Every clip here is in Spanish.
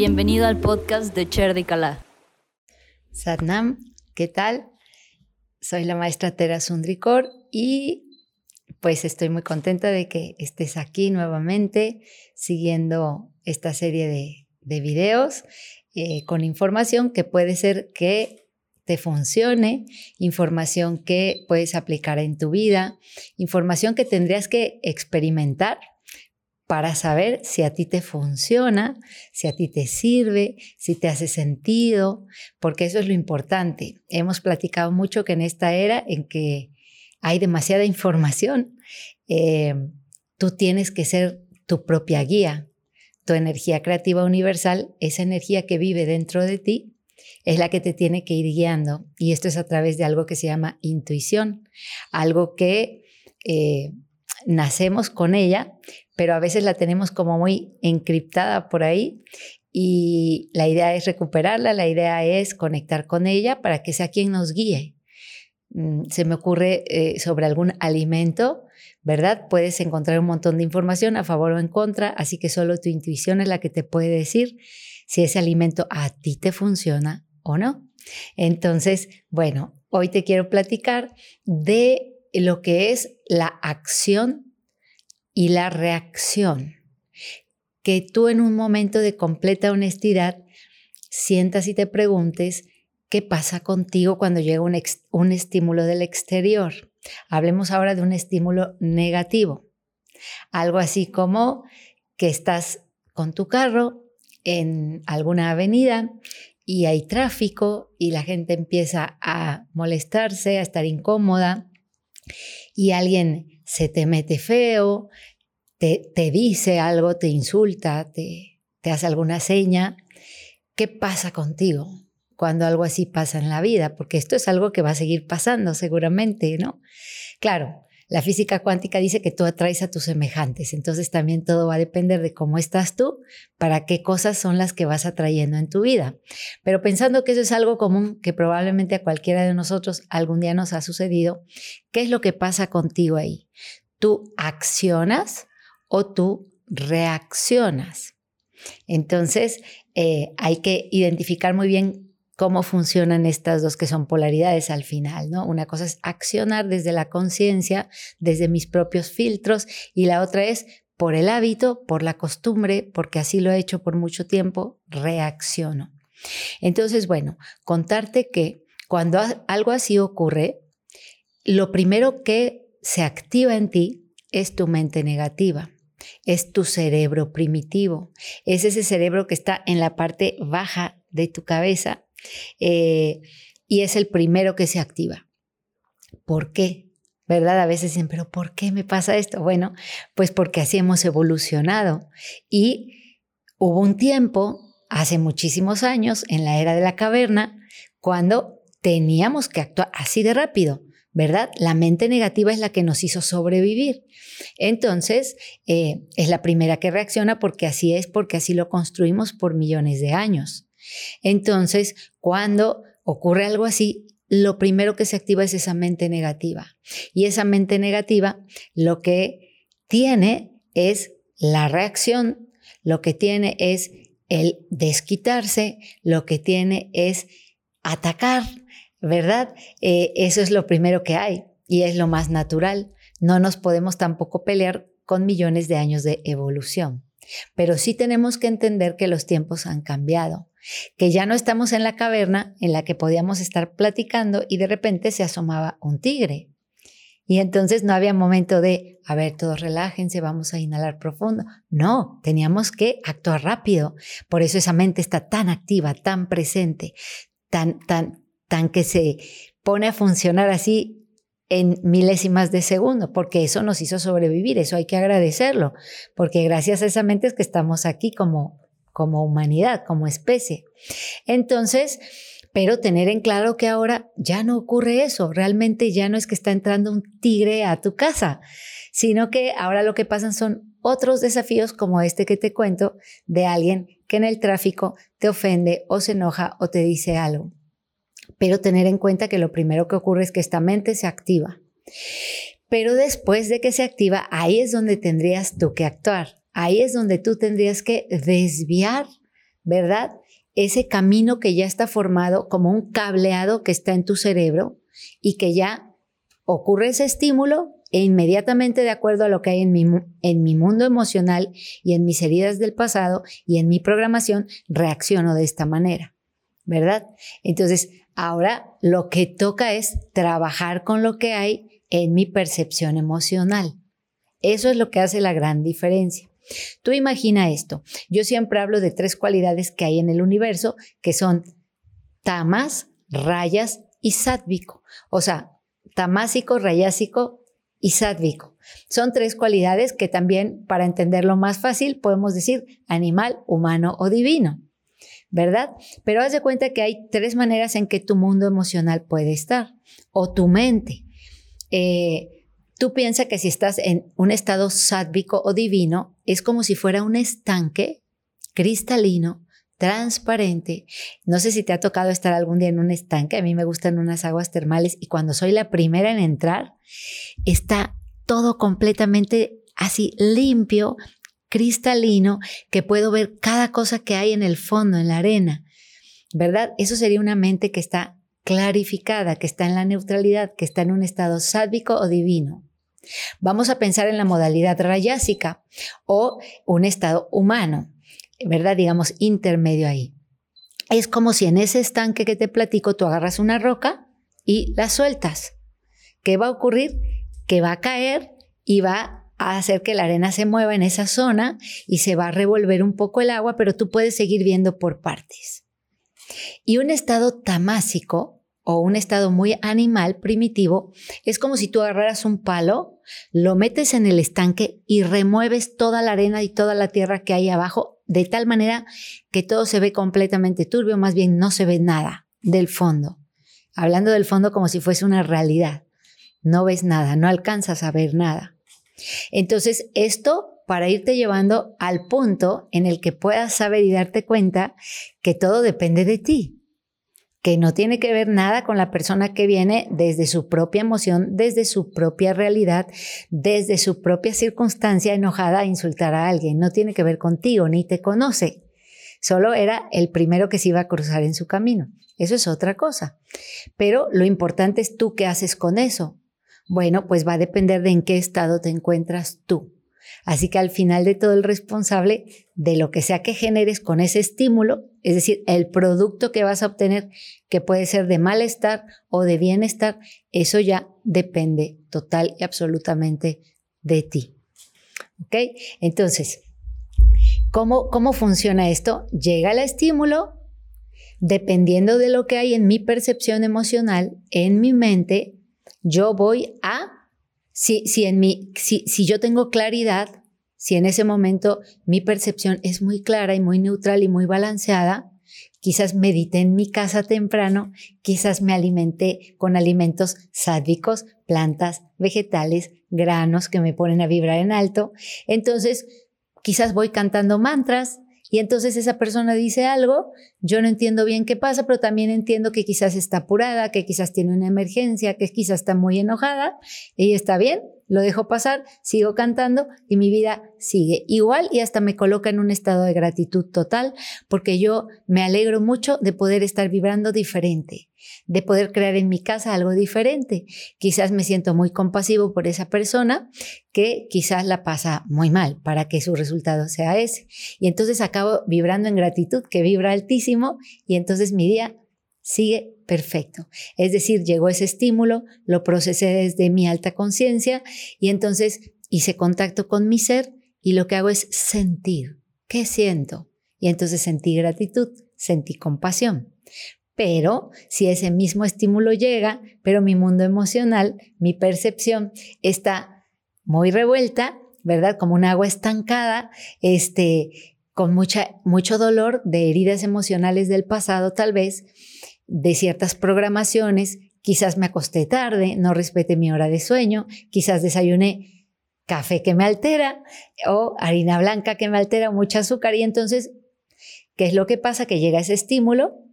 Bienvenido al podcast de Cher de Calá. Satnam, ¿qué tal? Soy la maestra Tera Sundrikor y pues estoy muy contenta de que estés aquí nuevamente siguiendo esta serie de videos eh, con información que puede ser que te funcione, información que puedes aplicar en tu vida, información que tendrías que experimentar para saber si a ti te funciona, si a ti te sirve, si te hace sentido, porque eso es lo importante. Hemos platicado mucho que en esta era en que hay demasiada información, eh, tú tienes que ser tu propia guía. Tu energía creativa universal, esa energía que vive dentro de ti, es la que te tiene que ir guiando. Y esto es a través de algo que se llama intuición, algo que eh, nacemos con ella, pero a veces la tenemos como muy encriptada por ahí y la idea es recuperarla, la idea es conectar con ella para que sea quien nos guíe. Mm, se me ocurre eh, sobre algún alimento, ¿verdad? Puedes encontrar un montón de información a favor o en contra, así que solo tu intuición es la que te puede decir si ese alimento a ti te funciona o no. Entonces, bueno, hoy te quiero platicar de lo que es la acción y la reacción. Que tú en un momento de completa honestidad sientas y te preguntes qué pasa contigo cuando llega un, un estímulo del exterior. Hablemos ahora de un estímulo negativo. Algo así como que estás con tu carro en alguna avenida y hay tráfico y la gente empieza a molestarse, a estar incómoda y alguien se te mete feo, te, te dice algo, te insulta, te, te hace alguna seña, ¿qué pasa contigo cuando algo así pasa en la vida? Porque esto es algo que va a seguir pasando seguramente, ¿no? Claro, la física cuántica dice que tú atraes a tus semejantes, entonces también todo va a depender de cómo estás tú, para qué cosas son las que vas atrayendo en tu vida. Pero pensando que eso es algo común, que probablemente a cualquiera de nosotros algún día nos ha sucedido, ¿qué es lo que pasa contigo ahí? Tú accionas o tú reaccionas. Entonces, eh, hay que identificar muy bien cómo funcionan estas dos que son polaridades al final, ¿no? Una cosa es accionar desde la conciencia, desde mis propios filtros, y la otra es por el hábito, por la costumbre, porque así lo he hecho por mucho tiempo, reacciono. Entonces, bueno, contarte que cuando algo así ocurre, lo primero que se activa en ti es tu mente negativa es tu cerebro primitivo. Es ese cerebro que está en la parte baja de tu cabeza eh, y es el primero que se activa. ¿Por qué? ¿Verdad? A veces dicen, pero ¿por qué me pasa esto? Bueno, pues porque así hemos evolucionado. Y hubo un tiempo, hace muchísimos años, en la era de la caverna, cuando teníamos que actuar así de rápido. ¿verdad? La mente negativa es la que nos hizo sobrevivir. Entonces, eh, es la primera que reacciona porque así es, porque así lo construimos por millones de años. Entonces, cuando ocurre algo así, lo primero que se activa es esa mente negativa. Y esa mente negativa lo que tiene es la reacción, lo que tiene es el desquitarse, lo que tiene es atacar, ¿verdad? Eh, eso es lo primero que hay y es lo más natural. No nos podemos tampoco pelear con millones de años de evolución. Pero sí tenemos que entender que los tiempos han cambiado, que ya no estamos en la caverna en la que podíamos estar platicando y de repente se asomaba un tigre. Y entonces no había momento de, a ver, todos relájense, vamos a inhalar profundo. No, teníamos que actuar rápido. Por eso esa mente está tan activa, tan presente, tan, tan, tan que se pone a funcionar así en milésimas de segundo, porque eso nos hizo sobrevivir, eso hay que agradecerlo, porque gracias a esa mente es que estamos aquí como, como humanidad, como especie. Entonces, pero tener en claro que ahora ya no ocurre eso, realmente ya no es que está entrando un tigre a tu casa, sino que ahora lo que pasan son otros desafíos como este que te cuento de alguien que en el tráfico te ofende o se enoja o te dice algo. Pero tener en cuenta que lo primero que ocurre es que esta mente se activa. Pero después de que se activa, ahí es donde tendrías tú que actuar. Ahí es donde tú tendrías que desviar, ¿verdad? Ese camino que ya está formado como un cableado que está en tu cerebro y que ya ocurre ese estímulo e inmediatamente de acuerdo a lo que hay en mi, en mi mundo emocional y en mis heridas del pasado y en mi programación, reacciono de esta manera, ¿verdad? Entonces, ahora lo que toca es trabajar con lo que hay en mi percepción emocional. Eso es lo que hace la gran diferencia. Tú imagina esto. Yo siempre hablo de tres cualidades que hay en el universo, que son tamas, rayas y sádvico. O sea, tamásico, rayásico y sádvico. Son tres cualidades que también, para entenderlo más fácil, podemos decir animal, humano o divino, ¿verdad? Pero haz de cuenta que hay tres maneras en que tu mundo emocional puede estar, o tu mente. Eh, tú piensas que si estás en un estado sádvico o divino, es como si fuera un estanque cristalino transparente. No sé si te ha tocado estar algún día en un estanque, a mí me gustan unas aguas termales y cuando soy la primera en entrar, está todo completamente así limpio, cristalino, que puedo ver cada cosa que hay en el fondo, en la arena. ¿Verdad? Eso sería una mente que está clarificada, que está en la neutralidad, que está en un estado sádvico o divino. Vamos a pensar en la modalidad rayásica o un estado humano. ¿verdad? Digamos, intermedio ahí. Es como si en ese estanque que te platico tú agarras una roca y la sueltas. ¿Qué va a ocurrir? Que va a caer y va a hacer que la arena se mueva en esa zona y se va a revolver un poco el agua, pero tú puedes seguir viendo por partes. Y un estado tamásico o un estado muy animal, primitivo, es como si tú agarraras un palo, lo metes en el estanque y remueves toda la arena y toda la tierra que hay abajo, de tal manera que todo se ve completamente turbio, más bien no se ve nada del fondo. Hablando del fondo como si fuese una realidad. No ves nada, no alcanzas a ver nada. Entonces, esto para irte llevando al punto en el que puedas saber y darte cuenta que todo depende de ti que no tiene que ver nada con la persona que viene desde su propia emoción, desde su propia realidad, desde su propia circunstancia enojada a insultar a alguien. No tiene que ver contigo, ni te conoce. Solo era el primero que se iba a cruzar en su camino. Eso es otra cosa. Pero lo importante es tú qué haces con eso. Bueno, pues va a depender de en qué estado te encuentras tú. Así que al final de todo el responsable de lo que sea que generes con ese estímulo, es decir, el producto que vas a obtener, que puede ser de malestar o de bienestar, eso ya depende total y absolutamente de ti. ¿Ok? Entonces, ¿cómo, cómo funciona esto? Llega el estímulo, dependiendo de lo que hay en mi percepción emocional, en mi mente, yo voy a si, si, en mi, si, si yo tengo claridad, si en ese momento mi percepción es muy clara y muy neutral y muy balanceada, quizás medité en mi casa temprano, quizás me alimenté con alimentos sádicos, plantas, vegetales, granos que me ponen a vibrar en alto. Entonces, quizás voy cantando mantras, y entonces esa persona dice algo, yo no entiendo bien qué pasa, pero también entiendo que quizás está apurada, que quizás tiene una emergencia, que quizás está muy enojada. Y está bien, lo dejo pasar, sigo cantando y mi vida sigue igual y hasta me coloca en un estado de gratitud total porque yo me alegro mucho de poder estar vibrando diferente, de poder crear en mi casa algo diferente. Quizás me siento muy compasivo por esa persona que quizás la pasa muy mal para que su resultado sea ese. Y entonces acabo vibrando en gratitud que vibra altísimo y entonces mi día sigue perfecto. Es decir, llegó ese estímulo, lo procesé desde mi alta conciencia y entonces hice contacto con mi ser y lo que hago es sentir. ¿Qué siento? Y entonces sentí gratitud, sentí compasión. Pero si ese mismo estímulo llega, pero mi mundo emocional, mi percepción está muy revuelta, ¿verdad? Como un agua estancada, este, con mucha, mucho dolor de heridas emocionales del pasado tal vez, de ciertas programaciones, quizás me acosté tarde, no respete mi hora de sueño, quizás desayuné café que me altera o harina blanca que me altera, mucho azúcar y entonces ¿Qué es lo que pasa? Que llega ese estímulo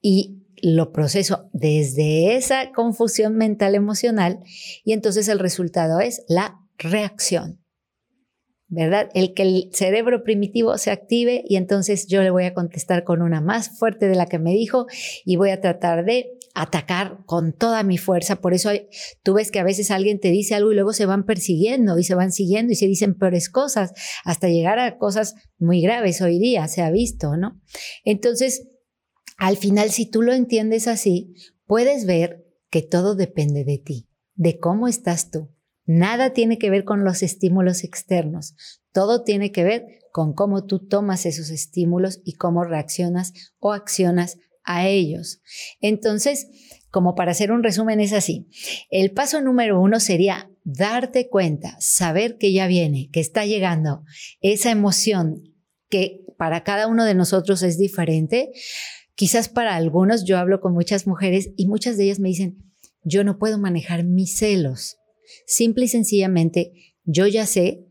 y lo proceso desde esa confusión mental emocional y entonces el resultado es la reacción. ¿Verdad? El que el cerebro primitivo se active y entonces yo le voy a contestar con una más fuerte de la que me dijo y voy a tratar de atacar con toda mi fuerza. Por eso tú ves que a veces alguien te dice algo y luego se van persiguiendo y se van siguiendo y se dicen peores cosas hasta llegar a cosas muy graves hoy día, se ha visto, ¿no? Entonces, al final, si tú lo entiendes así, puedes ver que todo depende de ti, de cómo estás tú. Nada tiene que ver con los estímulos externos, todo tiene que ver con cómo tú tomas esos estímulos y cómo reaccionas o accionas a ellos. Entonces, como para hacer un resumen, es así. El paso número uno sería darte cuenta, saber que ya viene, que está llegando esa emoción que para cada uno de nosotros es diferente. Quizás para algunos, yo hablo con muchas mujeres y muchas de ellas me dicen, yo no puedo manejar mis celos. Simple y sencillamente, yo ya sé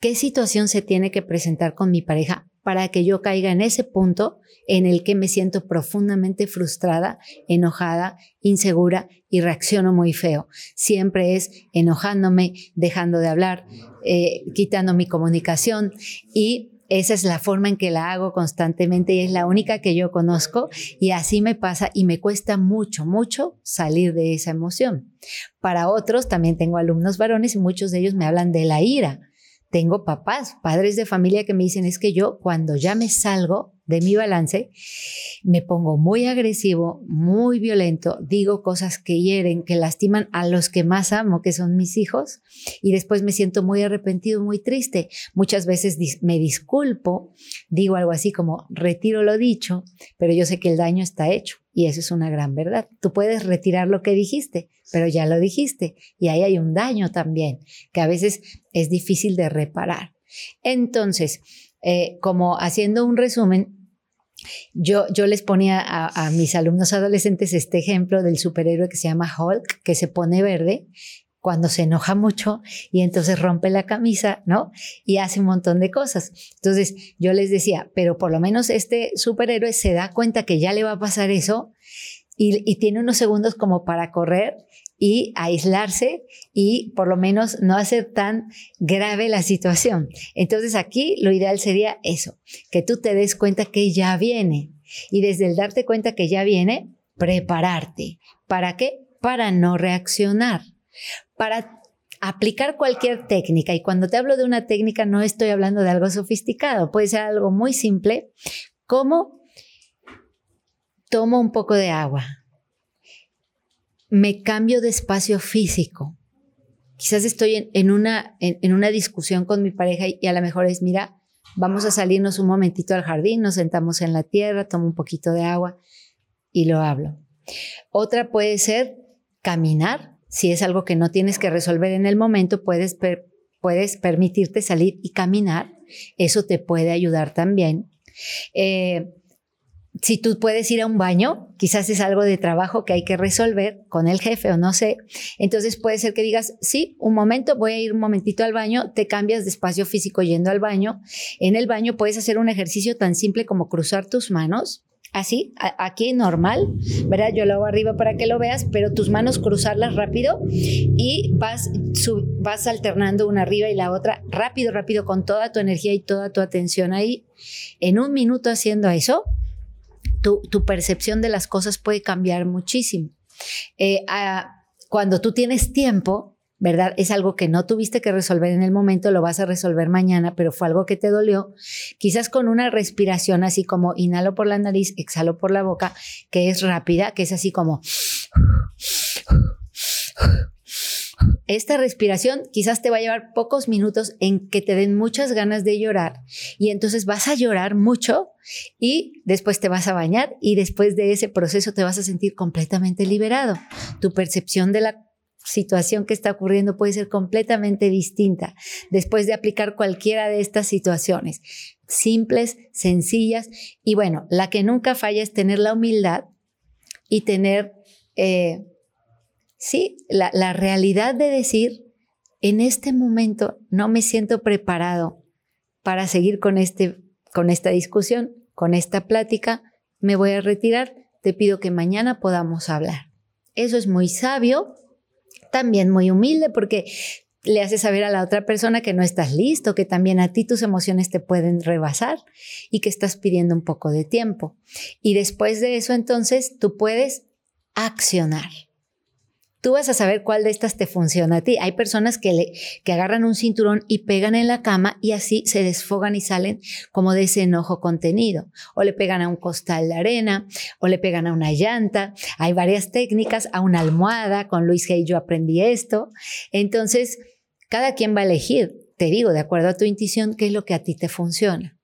qué situación se tiene que presentar con mi pareja para que yo caiga en ese punto en el que me siento profundamente frustrada, enojada, insegura y reacciono muy feo. Siempre es enojándome, dejando de hablar, eh, quitando mi comunicación y esa es la forma en que la hago constantemente y es la única que yo conozco y así me pasa y me cuesta mucho, mucho salir de esa emoción. Para otros, también tengo alumnos varones y muchos de ellos me hablan de la ira. Tengo papás, padres de familia que me dicen es que yo cuando ya me salgo de mi balance, me pongo muy agresivo, muy violento, digo cosas que hieren, que lastiman a los que más amo, que son mis hijos, y después me siento muy arrepentido, muy triste. Muchas veces me disculpo, digo algo así como retiro lo dicho, pero yo sé que el daño está hecho. Y eso es una gran verdad. Tú puedes retirar lo que dijiste, pero ya lo dijiste. Y ahí hay un daño también, que a veces es difícil de reparar. Entonces, eh, como haciendo un resumen, yo, yo les ponía a, mis alumnos adolescentes este ejemplo del superhéroe que se llama Hulk, que se pone verde cuando se enoja mucho y entonces rompe la camisa, ¿no? Y hace un montón de cosas. Entonces yo les decía, pero por lo menos este superhéroe se da cuenta que ya le va a pasar eso y, y tiene unos segundos como para correr y aislarse y por lo menos no hacer tan grave la situación. Entonces aquí lo ideal sería eso, que tú te des cuenta que ya viene y desde el darte cuenta que ya viene, prepararte. ¿Para qué? Para no reaccionar, para aplicar cualquier técnica. Y cuando te hablo de una técnica no estoy hablando de algo sofisticado, puede ser algo muy simple, como tomo un poco de agua, me cambio de espacio físico. Quizás estoy en, una, en, una discusión con mi pareja y, a lo mejor es, mira, vamos a salirnos un momentito al jardín, nos sentamos en la tierra, tomo un poquito de agua y lo hablo. Otra puede ser caminar. Si es algo que no tienes que resolver en el momento, puedes, puedes permitirte salir y caminar. Eso te puede ayudar también. Eh, si tú puedes ir a un baño, quizás es algo de trabajo que hay que resolver con el jefe o no sé. Entonces puede ser que digas, sí, un momento, voy a ir un momentito al baño, te cambias de espacio físico yendo al baño. En el baño puedes hacer un ejercicio tan simple como cruzar tus manos. Así, aquí normal, ¿verdad? Yo lo hago arriba para que lo veas, pero tus manos cruzarlas rápido y vas, vas alternando una arriba y la otra rápido, rápido, con toda tu energía y toda tu atención ahí. En un minuto haciendo eso, tu, percepción de las cosas puede cambiar muchísimo. Eh, cuando tú tienes tiempo, ¿verdad? Es algo que no tuviste que resolver en el momento, lo vas a resolver mañana, pero fue algo que te dolió. Quizás con una respiración así como inhalo por la nariz, exhalo por la boca, que es rápida, que es así como esta respiración quizás te va a llevar pocos minutos en que te den muchas ganas de llorar y entonces vas a llorar mucho y después te vas a bañar y después de ese proceso te vas a sentir completamente liberado. Tu percepción de la situación que está ocurriendo puede ser completamente distinta después de aplicar cualquiera de estas situaciones. Simples, sencillas y bueno, la que nunca falla es tener la humildad y tener... Eh, Sí, la, realidad de decir, en este momento no me siento preparado para seguir con, este, con esta discusión con esta plática, me voy a retirar, te pido que mañana podamos hablar. Eso es muy sabio, también muy humilde porque le haces saber a la otra persona que no estás listo, que también a ti tus emociones te pueden rebasar y que estás pidiendo un poco de tiempo. Y después de eso, entonces, tú puedes accionar. Tú vas a saber cuál de estas te funciona a ti. Hay personas que, le, que agarran un cinturón y pegan en la cama y así se desfogan y salen como de ese enojo contenido. O le pegan a un costal de arena, o le pegan a una llanta. Hay varias técnicas, a una almohada. Con Luis Hay yo aprendí esto. Entonces, cada quien va a elegir, te digo, de acuerdo a tu intuición, qué es lo que a ti te funciona.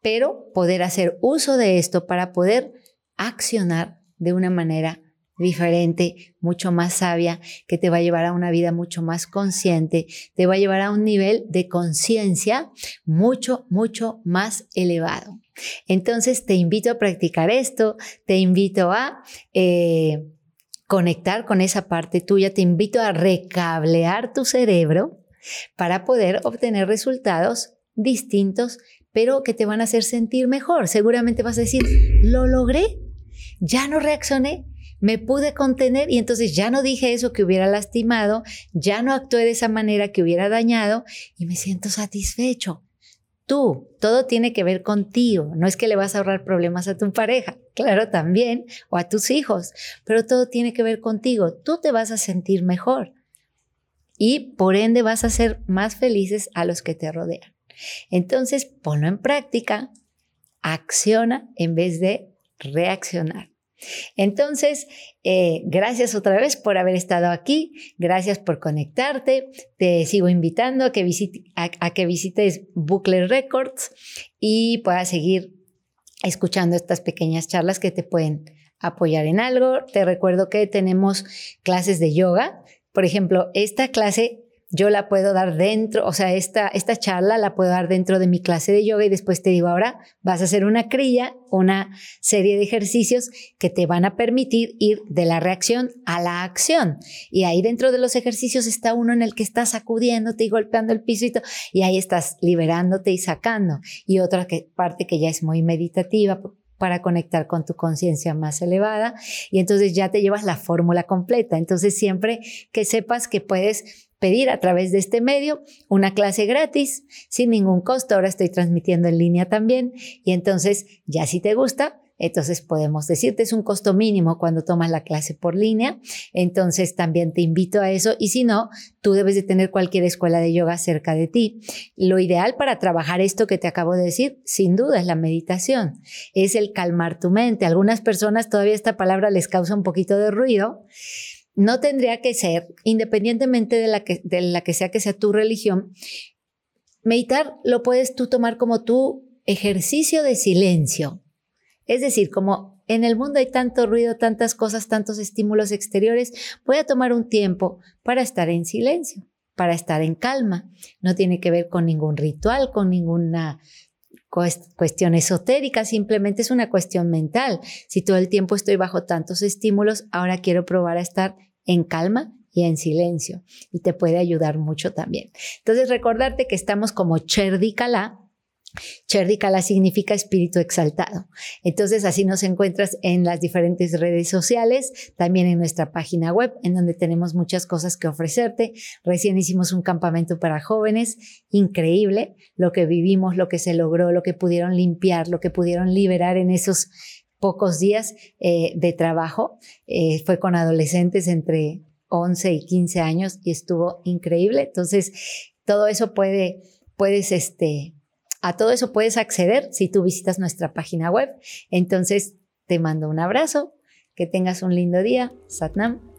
Pero poder hacer uso de esto para poder accionar de una manera diferente, mucho más sabia, que te va a llevar a una vida mucho más consciente, te va a llevar a un nivel de conciencia mucho, mucho más elevado. Entonces te invito a practicar esto, te invito a eh, conectar con esa parte tuya, te invito a recablear tu cerebro para poder obtener resultados distintos, pero que te van a hacer sentir mejor. Seguramente vas a decir, lo logré, ya no reaccioné, me pude contener y entonces ya no dije eso que hubiera lastimado, ya no actué de esa manera que hubiera dañado y me siento satisfecho. Tú, todo tiene que ver contigo, no es que le vas a ahorrar problemas a tu pareja, claro también, o a tus hijos, pero todo tiene que ver contigo, tú te vas a sentir mejor y por ende vas a ser más felices a los que te rodean. Entonces, ponlo en práctica, acciona en vez de reaccionar. Entonces, eh, gracias otra vez por haber estado aquí, gracias por conectarte, te sigo invitando a que, visites Bucle Records y puedas seguir escuchando estas pequeñas charlas que te pueden apoyar en algo. Te recuerdo que tenemos clases de yoga por ejemplo, esta clase yo la puedo dar dentro, o sea, esta, esta charla la puedo dar dentro de mi clase de yoga y después te digo, ahora vas a hacer una crilla, una serie de ejercicios que te van a permitir ir de la reacción a la acción. Y ahí dentro de los ejercicios está uno en el que estás sacudiéndote y golpeando el piso y, y ahí estás liberándote y sacando. Y otra que, parte que ya es muy meditativa, para conectar con tu conciencia más elevada y entonces ya te llevas la fórmula completa. Entonces siempre que sepas que puedes pedir a través de este medio una clase gratis sin ningún costo. Ahora estoy transmitiendo en línea también y entonces ya si te gusta, entonces podemos decirte es un costo mínimo cuando tomas la clase por línea. Entonces también te invito a eso y si no, tú debes de tener cualquier escuela de yoga cerca de ti. Lo ideal para trabajar esto que te acabo de decir, sin duda, es la meditación. Es el calmar tu mente. algunas personas todavía esta palabra les causa un poquito de ruido. No tendría que ser, independientemente de la que, sea que sea tu religión, meditar lo puedes tú tomar como tu ejercicio de silencio es decir, como en el mundo hay tanto ruido, tantas cosas, tantos estímulos exteriores, voy a tomar un tiempo para estar en silencio, para estar en calma. No tiene que ver con ningún ritual, con ninguna cuestión esotérica, simplemente es una cuestión mental. Si todo el tiempo estoy bajo tantos estímulos, ahora quiero probar a estar en calma y en silencio y te puede ayudar mucho también. Entonces recordarte que estamos como Cherdikala Cherdikala significa espíritu exaltado. Entonces así nos encuentras en las diferentes redes sociales, también en nuestra página web, en donde tenemos muchas cosas que ofrecerte. Recién hicimos un campamento para jóvenes, increíble, lo que vivimos, lo que se logró, lo que pudieron limpiar, lo que pudieron liberar en esos pocos días eh, de trabajo. Eh, fue con adolescentes entre 11 y 15 años y estuvo increíble. Entonces, todo eso puede, puedes, este, a todo eso puedes acceder si tú visitas nuestra página web. Entonces, te mando un abrazo, que tengas un lindo día. Satnam.